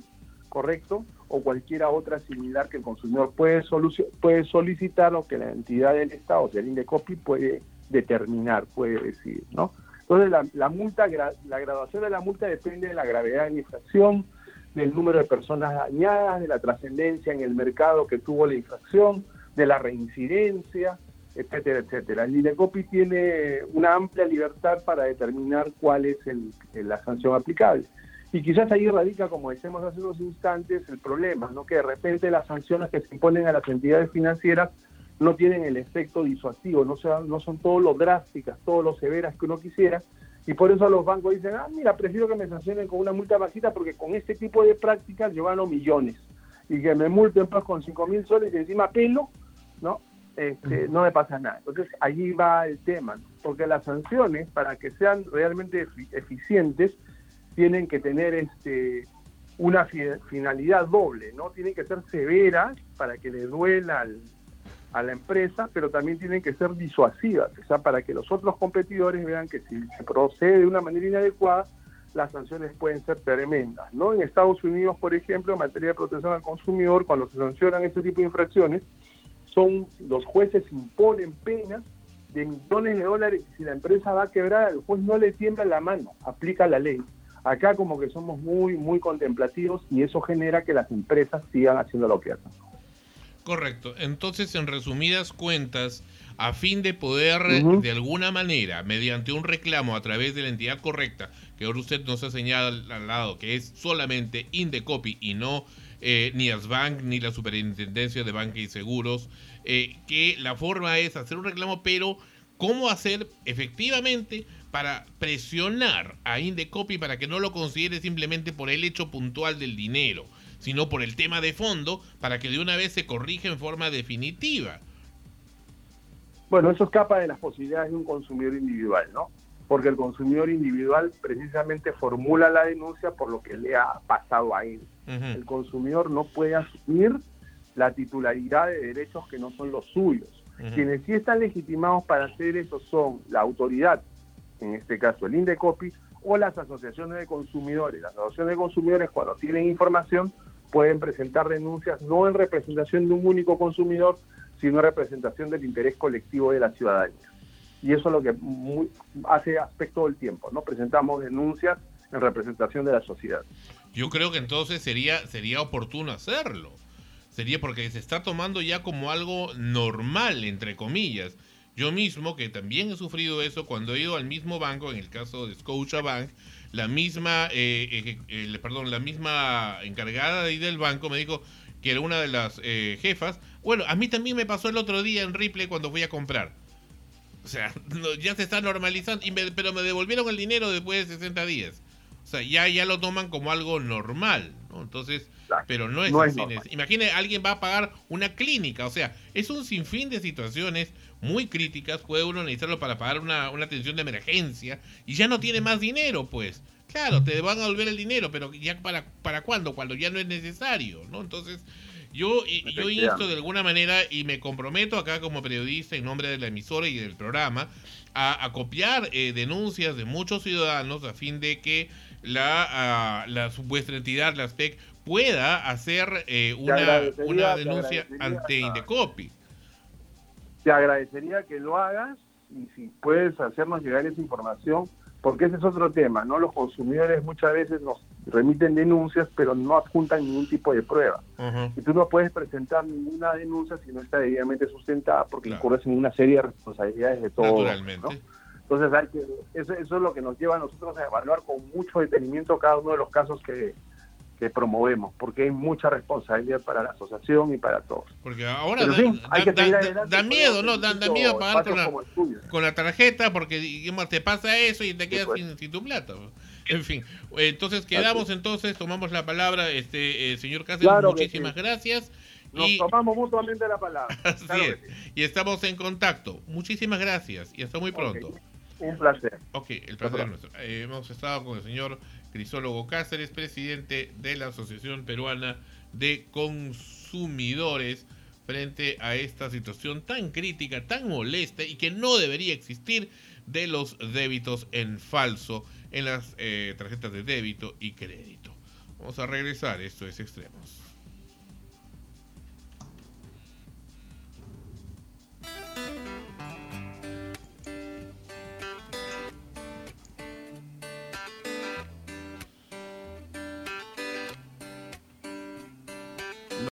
correcto, o cualquiera otra similar que el consumidor puede, puede solicitar o que la entidad del Estado, o sea, el INDECOPI, puede determinar, puede decir, ¿no? Entonces, la, la multa, la graduación de la multa depende de la gravedad de la infracción, del número de personas dañadas, de la trascendencia en el mercado que tuvo la infracción, de la reincidencia, etcétera, etcétera. El INDECOPI tiene una amplia libertad para determinar cuál es el- la sanción aplicable. Y quizás ahí radica, como decíamos hace unos instantes, el problema, ¿no? que de repente las sanciones que se imponen a las entidades financieras no tienen el efecto disuasivo, no, no son todo lo drásticas, todo lo severas que uno quisiera, y por eso los bancos dicen, ah, mira, prefiero que me sancionen con una multa bajita porque con este tipo de prácticas yo gano millones, y que me multen pues con 5 mil soles y encima pelo, ¿no? Este, no me pasa nada. Entonces allí va el tema, ¿no? porque las sanciones, para que sean realmente efi- eficientes, tienen que tener este una fi- finalidad doble, ¿no? Tienen que ser severas para que le duela al- a la empresa, pero también tienen que ser disuasivas, o sea, para que los otros competidores vean que si se procede de una manera inadecuada, las sanciones pueden ser tremendas, ¿no? En Estados Unidos, por ejemplo, en materia de protección al consumidor, cuando se sancionan este tipo de infracciones, son los jueces imponen penas de millones de dólares si la empresa va a quebrar, el juez no le tiembla la mano, aplica la ley. Acá como que somos muy, muy contemplativos y eso genera que las empresas sigan haciendo lo que hacen. Correcto. Entonces, en resumidas cuentas, a fin de poder, de alguna manera, mediante un reclamo a través de la entidad correcta, que ahora usted nos ha señalado que es solamente Indecopi y no eh, ni Asbank ni la Superintendencia de Banca y Seguros, eh, que la forma es hacer un reclamo, pero cómo hacer efectivamente para presionar a Indecopi para que no lo considere simplemente por el hecho puntual del dinero, sino por el tema de fondo, para que de una vez se corrija en forma definitiva. Bueno, eso escapa de las posibilidades de un consumidor individual, ¿no? Porque el consumidor individual precisamente formula la denuncia por lo que le ha pasado a él. El consumidor no puede asumir la titularidad de derechos que no son los suyos. Quienes sí están legitimados para hacer eso son la autoridad, en este caso el INDECOPI, o las asociaciones de consumidores. Las asociaciones de consumidores, cuando tienen información, pueden presentar denuncias no en representación de un único consumidor, sino en representación del interés colectivo de la ciudadanía. Y eso es lo que muy- hace aspecto todo el tiempo, ¿no? Presentamos denuncias en representación de la sociedad. Yo creo que entonces sería, sería oportuno hacerlo. Sería porque se está tomando ya como algo normal, entre comillas. Yo mismo, que también he sufrido eso cuando he ido al mismo banco, en el caso de Scotiabank, la misma, eh, eh, eh, perdón, la misma encargada de ahí del banco me dijo que era una de las eh, jefas. Bueno, a mí también me pasó el otro día en Ripley cuando fui a comprar. O sea, no, ya se está normalizando, y me- pero me devolvieron el dinero después de 60 días. O sea, ya, ya lo toman como algo normal, ¿no? Entonces, pero no es no es así. Imagine, alguien va a pagar una clínica, o sea, es un sinfín de situaciones muy críticas, puede uno necesitarlo para pagar una, una atención de emergencia y ya no tiene más dinero, pues. Claro, te van a devolver el dinero, pero ya para, para cuándo, cuando ya no es necesario, ¿no? Entonces, yo, yo insto de alguna manera y me comprometo acá como periodista en nombre de la emisora y del programa a, a copiar eh, denuncias de muchos ciudadanos a fin de que la, ah, la vuestra entidad, la SPEC, pueda hacer eh, una, una denuncia ante Indecopi. Te agradecería que lo hagas y si puedes hacernos llegar esa información, porque ese es otro tema, ¿no? Los consumidores muchas veces nos remiten denuncias, pero no adjuntan ningún tipo de prueba. Y tú no puedes presentar ninguna denuncia si no está debidamente sustentada, porque incurres en una serie de responsabilidades de todo. Naturalmente. ¿no? Entonces, hay que, eso, eso es lo que nos lleva a nosotros a evaluar con mucho detenimiento cada uno de los casos que, que promovemos, porque hay mucha responsabilidad para la asociación y para todos. Porque ahora da, sí, hay da- que da- da- miedo, ¿no? Da, miedo pagar con la, con la tarjeta porque digamos, te pasa eso y te quedas pues. sin, sin tu plata. En fin, entonces quedamos entonces, tomamos la palabra, este eh, señor Cáceres, Claro muchísimas sí. gracias. Nos y, tomamos mutuamente la palabra. así Claro es, y estamos en contacto. Muchísimas gracias y hasta muy pronto. Un placer. Ok, el placer es nuestro. Eh, hemos estado con el señor Crisólogo Cáceres, presidente de la Asociación Peruana de Consumidores, frente a esta situación tan crítica, tan molesta y que no debería existir de los débitos en falso en las eh, tarjetas de débito y crédito. Vamos a regresar, esto es Extremos.